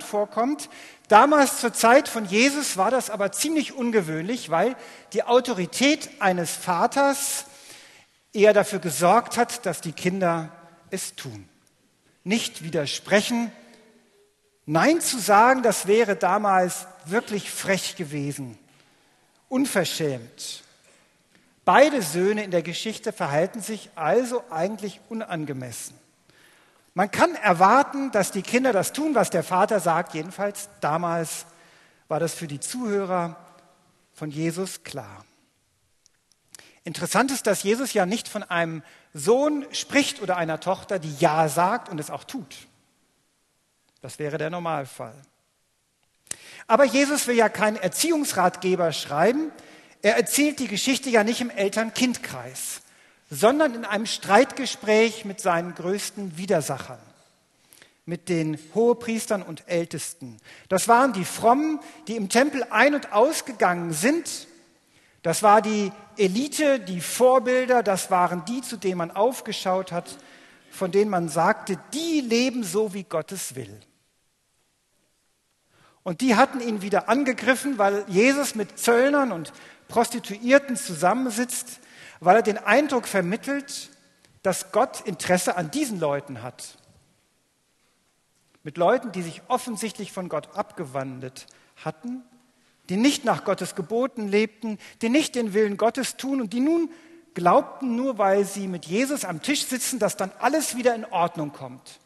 vorkommt. Damals zur Zeit von Jesus war das aber ziemlich ungewöhnlich, weil die Autorität eines Vaters eher dafür gesorgt hat, dass die Kinder es tun. Nicht widersprechen. Nein zu sagen, das wäre damals wirklich frech gewesen, unverschämt. Beide Söhne in der Geschichte verhalten sich also eigentlich unangemessen. Man kann erwarten, dass die Kinder das tun, was der Vater sagt. Jedenfalls damals war das für die Zuhörer von Jesus klar. Interessant ist, dass Jesus ja nicht von einem Sohn spricht oder einer Tochter, die Ja sagt und es auch tut. Das wäre der Normalfall. Aber Jesus will ja keinen Erziehungsratgeber schreiben. Er erzählt die Geschichte ja nicht im Eltern-Kind-Kreis sondern in einem Streitgespräch mit seinen größten Widersachern, mit den Hohepriestern und Ältesten. Das waren die Frommen, die im Tempel ein- und ausgegangen sind. Das war die Elite, die Vorbilder, das waren die, zu denen man aufgeschaut hat, von denen man sagte, die leben so, wie Gott es will. Und die hatten ihn wieder angegriffen, weil Jesus mit Zöllnern und Prostituierten zusammensitzt weil er den Eindruck vermittelt, dass Gott Interesse an diesen Leuten hat. Mit Leuten, die sich offensichtlich von Gott abgewandt hatten, die nicht nach Gottes Geboten lebten, die nicht den Willen Gottes tun und die nun glaubten, nur weil sie mit Jesus am Tisch sitzen, dass dann alles wieder in Ordnung kommt.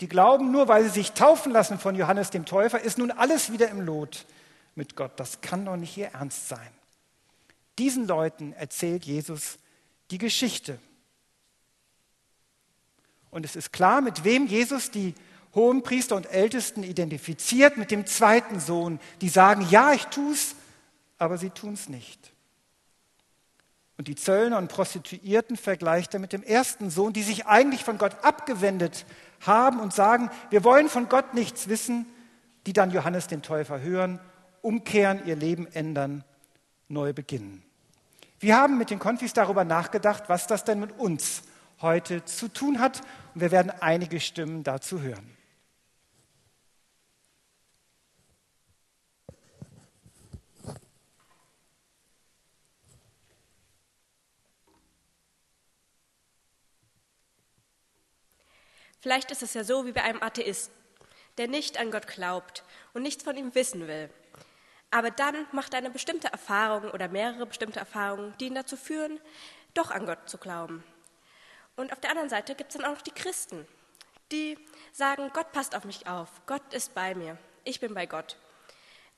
Die glauben, nur weil sie sich taufen lassen von Johannes dem Täufer, ist nun alles wieder im Lot mit Gott. Das kann doch nicht ihr Ernst sein. Diesen Leuten erzählt Jesus die Geschichte. Und es ist klar, mit wem Jesus die hohen Priester und Ältesten identifiziert, mit dem zweiten Sohn, die sagen, ja, ich tu's, aber sie tun's nicht. Und die Zöllner und Prostituierten vergleicht er mit dem ersten Sohn, die sich eigentlich von Gott abgewendet haben und sagen, wir wollen von Gott nichts wissen, die dann Johannes den Täufer hören, umkehren, ihr Leben ändern, neu beginnen. Wir haben mit den Konfis darüber nachgedacht, was das denn mit uns heute zu tun hat. Und wir werden einige Stimmen dazu hören. Vielleicht ist es ja so wie bei einem Atheisten, der nicht an Gott glaubt und nichts von ihm wissen will. Aber dann macht er eine bestimmte Erfahrung oder mehrere bestimmte Erfahrungen, die ihn dazu führen, doch an Gott zu glauben. Und auf der anderen Seite gibt es dann auch noch die Christen, die sagen, Gott passt auf mich auf, Gott ist bei mir, ich bin bei Gott.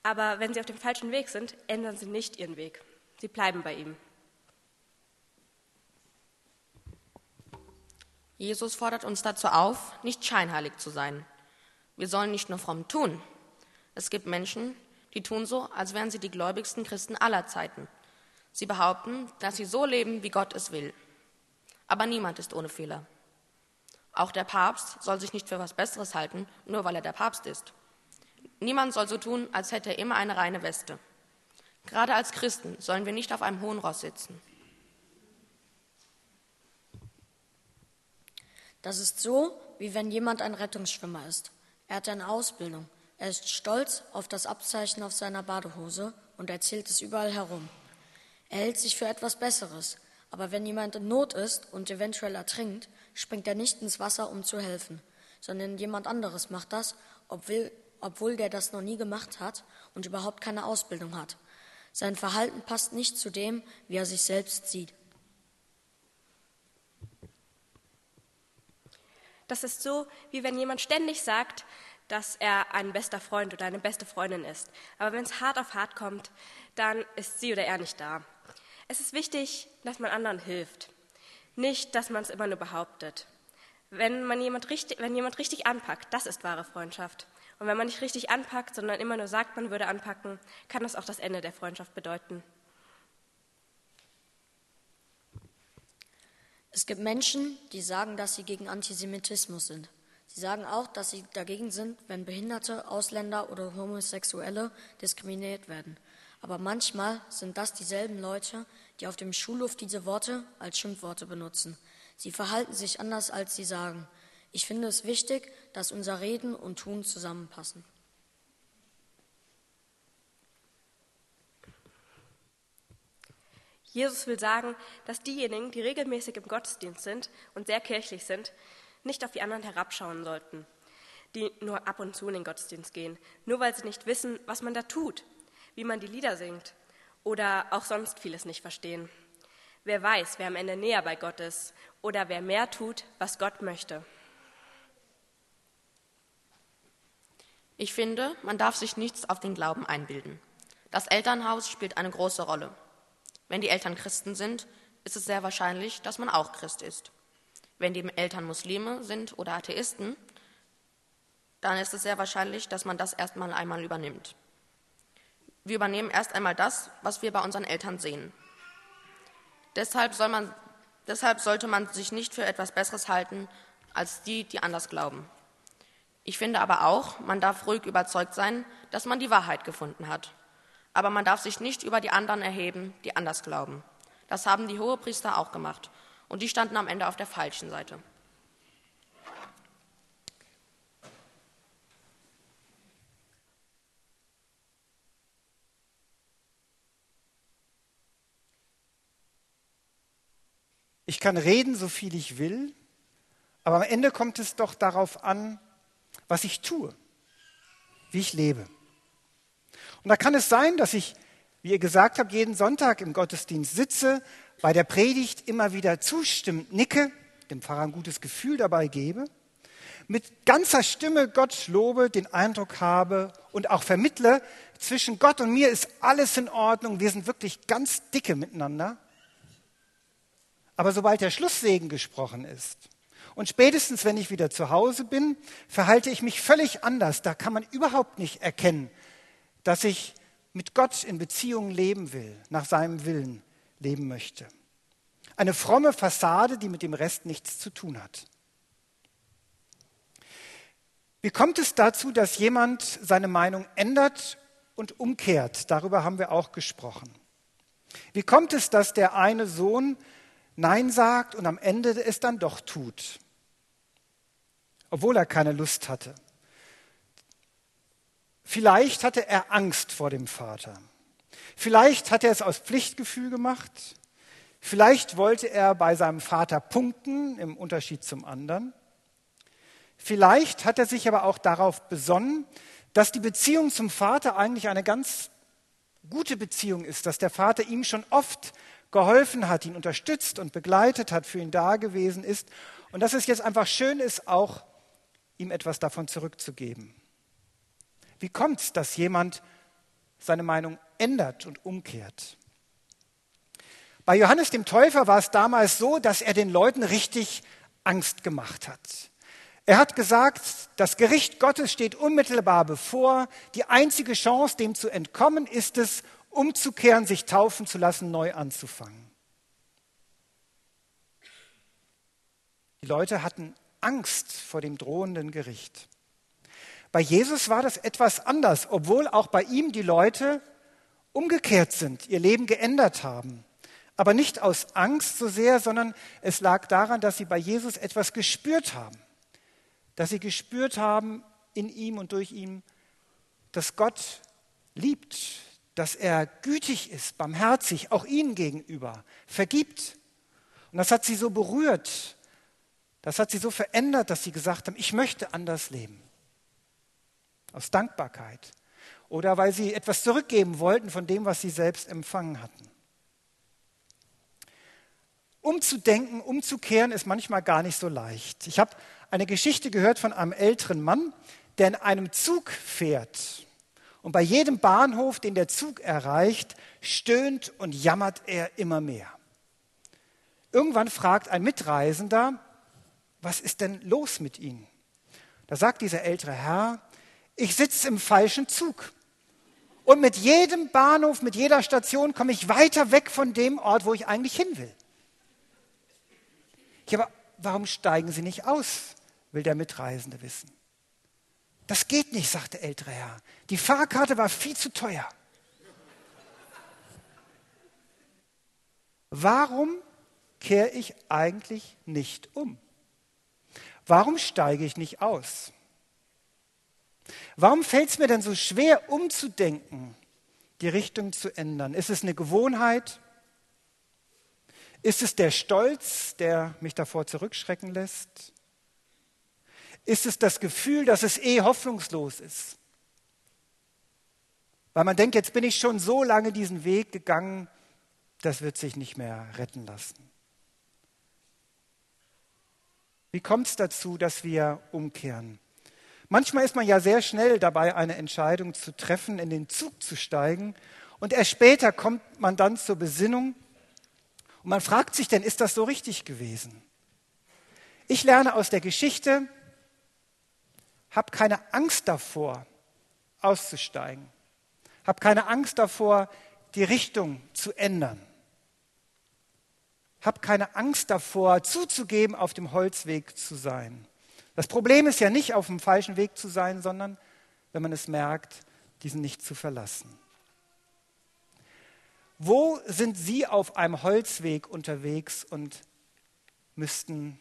Aber wenn sie auf dem falschen Weg sind, ändern sie nicht ihren Weg. Sie bleiben bei ihm. Jesus fordert uns dazu auf, nicht scheinheilig zu sein. Wir sollen nicht nur fromm tun. Es gibt Menschen, die tun so, als wären sie die gläubigsten Christen aller Zeiten. Sie behaupten, dass sie so leben, wie Gott es will. Aber niemand ist ohne Fehler. Auch der Papst soll sich nicht für was Besseres halten, nur weil er der Papst ist. Niemand soll so tun, als hätte er immer eine reine Weste. Gerade als Christen sollen wir nicht auf einem hohen Ross sitzen. Das ist so, wie wenn jemand ein Rettungsschwimmer ist. Er hat eine Ausbildung, er ist stolz auf das Abzeichen auf seiner Badehose und erzählt es überall herum. Er hält sich für etwas Besseres, aber wenn jemand in Not ist und eventuell ertrinkt, springt er nicht ins Wasser, um zu helfen, sondern jemand anderes macht das, obwohl, obwohl der das noch nie gemacht hat und überhaupt keine Ausbildung hat. Sein Verhalten passt nicht zu dem, wie er sich selbst sieht. Das ist so, wie wenn jemand ständig sagt, dass er ein bester Freund oder eine beste Freundin ist. Aber wenn es hart auf hart kommt, dann ist sie oder er nicht da. Es ist wichtig, dass man anderen hilft, nicht, dass man es immer nur behauptet. Wenn, man jemand richtig, wenn jemand richtig anpackt, das ist wahre Freundschaft. Und wenn man nicht richtig anpackt, sondern immer nur sagt, man würde anpacken, kann das auch das Ende der Freundschaft bedeuten. Es gibt Menschen, die sagen, dass sie gegen Antisemitismus sind. Sie sagen auch, dass sie dagegen sind, wenn Behinderte, Ausländer oder Homosexuelle diskriminiert werden. Aber manchmal sind das dieselben Leute, die auf dem Schulhof diese Worte als Schimpfworte benutzen. Sie verhalten sich anders, als sie sagen. Ich finde es wichtig, dass unser Reden und Tun zusammenpassen. Jesus will sagen, dass diejenigen, die regelmäßig im Gottesdienst sind und sehr kirchlich sind, nicht auf die anderen herabschauen sollten, die nur ab und zu in den Gottesdienst gehen, nur weil sie nicht wissen, was man da tut, wie man die Lieder singt oder auch sonst vieles nicht verstehen. Wer weiß, wer am Ende näher bei Gott ist oder wer mehr tut, was Gott möchte. Ich finde, man darf sich nichts auf den Glauben einbilden. Das Elternhaus spielt eine große Rolle. Wenn die Eltern Christen sind, ist es sehr wahrscheinlich, dass man auch Christ ist. Wenn die Eltern Muslime sind oder Atheisten, dann ist es sehr wahrscheinlich, dass man das erstmal einmal übernimmt. Wir übernehmen erst einmal das, was wir bei unseren Eltern sehen. Deshalb, soll man, deshalb sollte man sich nicht für etwas Besseres halten als die, die anders glauben. Ich finde aber auch, man darf ruhig überzeugt sein, dass man die Wahrheit gefunden hat aber man darf sich nicht über die anderen erheben, die anders glauben. Das haben die Hohepriester auch gemacht, und die standen am Ende auf der falschen Seite. Ich kann reden, so viel ich will, aber am Ende kommt es doch darauf an, was ich tue, wie ich lebe. Und da kann es sein, dass ich, wie ihr gesagt habt, jeden Sonntag im Gottesdienst sitze, bei der Predigt immer wieder zustimmend nicke, dem Pfarrer ein gutes Gefühl dabei gebe, mit ganzer Stimme Gott lobe, den Eindruck habe und auch vermittle, zwischen Gott und mir ist alles in Ordnung, wir sind wirklich ganz dicke miteinander. Aber sobald der Schlusssegen gesprochen ist und spätestens, wenn ich wieder zu Hause bin, verhalte ich mich völlig anders. Da kann man überhaupt nicht erkennen, dass ich mit Gott in Beziehung leben will, nach seinem Willen leben möchte. Eine fromme Fassade, die mit dem Rest nichts zu tun hat. Wie kommt es dazu, dass jemand seine Meinung ändert und umkehrt? Darüber haben wir auch gesprochen. Wie kommt es, dass der eine Sohn Nein sagt und am Ende es dann doch tut, obwohl er keine Lust hatte? Vielleicht hatte er Angst vor dem Vater. Vielleicht hat er es aus Pflichtgefühl gemacht. Vielleicht wollte er bei seinem Vater punkten, im Unterschied zum anderen. Vielleicht hat er sich aber auch darauf besonnen, dass die Beziehung zum Vater eigentlich eine ganz gute Beziehung ist, dass der Vater ihm schon oft geholfen hat, ihn unterstützt und begleitet hat, für ihn da gewesen ist und dass es jetzt einfach schön ist, auch ihm etwas davon zurückzugeben. Wie kommt es, dass jemand seine Meinung ändert und umkehrt? Bei Johannes dem Täufer war es damals so, dass er den Leuten richtig Angst gemacht hat. Er hat gesagt, das Gericht Gottes steht unmittelbar bevor. Die einzige Chance, dem zu entkommen, ist es, umzukehren, sich taufen zu lassen, neu anzufangen. Die Leute hatten Angst vor dem drohenden Gericht. Bei Jesus war das etwas anders, obwohl auch bei ihm die Leute umgekehrt sind, ihr Leben geändert haben. Aber nicht aus Angst so sehr, sondern es lag daran, dass sie bei Jesus etwas gespürt haben. Dass sie gespürt haben in ihm und durch ihn, dass Gott liebt, dass er gütig ist, barmherzig, auch ihnen gegenüber, vergibt. Und das hat sie so berührt, das hat sie so verändert, dass sie gesagt haben, ich möchte anders leben aus Dankbarkeit oder weil sie etwas zurückgeben wollten von dem, was sie selbst empfangen hatten. Umzudenken, umzukehren ist manchmal gar nicht so leicht. Ich habe eine Geschichte gehört von einem älteren Mann, der in einem Zug fährt. Und bei jedem Bahnhof, den der Zug erreicht, stöhnt und jammert er immer mehr. Irgendwann fragt ein Mitreisender, was ist denn los mit Ihnen? Da sagt dieser ältere Herr, ich sitze im falschen Zug. Und mit jedem Bahnhof, mit jeder Station komme ich weiter weg von dem Ort, wo ich eigentlich hin will. Ja, aber warum steigen Sie nicht aus, will der Mitreisende wissen. Das geht nicht, sagt der ältere Herr. Die Fahrkarte war viel zu teuer. Warum kehre ich eigentlich nicht um? Warum steige ich nicht aus? Warum fällt es mir denn so schwer, umzudenken, die Richtung zu ändern? Ist es eine Gewohnheit? Ist es der Stolz, der mich davor zurückschrecken lässt? Ist es das Gefühl, dass es eh hoffnungslos ist? Weil man denkt, jetzt bin ich schon so lange diesen Weg gegangen, das wird sich nicht mehr retten lassen. Wie kommt es dazu, dass wir umkehren? Manchmal ist man ja sehr schnell dabei, eine Entscheidung zu treffen, in den Zug zu steigen. Und erst später kommt man dann zur Besinnung und man fragt sich denn, ist das so richtig gewesen? Ich lerne aus der Geschichte, habe keine Angst davor, auszusteigen. Habe keine Angst davor, die Richtung zu ändern. Hab keine Angst davor, zuzugeben, auf dem Holzweg zu sein. Das Problem ist ja nicht, auf dem falschen Weg zu sein, sondern wenn man es merkt, diesen nicht zu verlassen. Wo sind Sie auf einem Holzweg unterwegs und müssten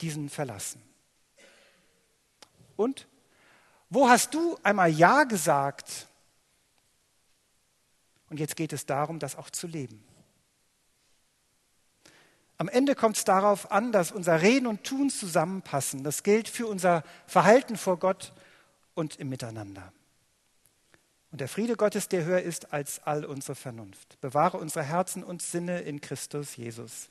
diesen verlassen? Und wo hast du einmal Ja gesagt und jetzt geht es darum, das auch zu leben? Am Ende kommt es darauf an, dass unser Reden und Tun zusammenpassen. Das gilt für unser Verhalten vor Gott und im Miteinander. Und der Friede Gottes, der höher ist als all unsere Vernunft, bewahre unsere Herzen und Sinne in Christus Jesus.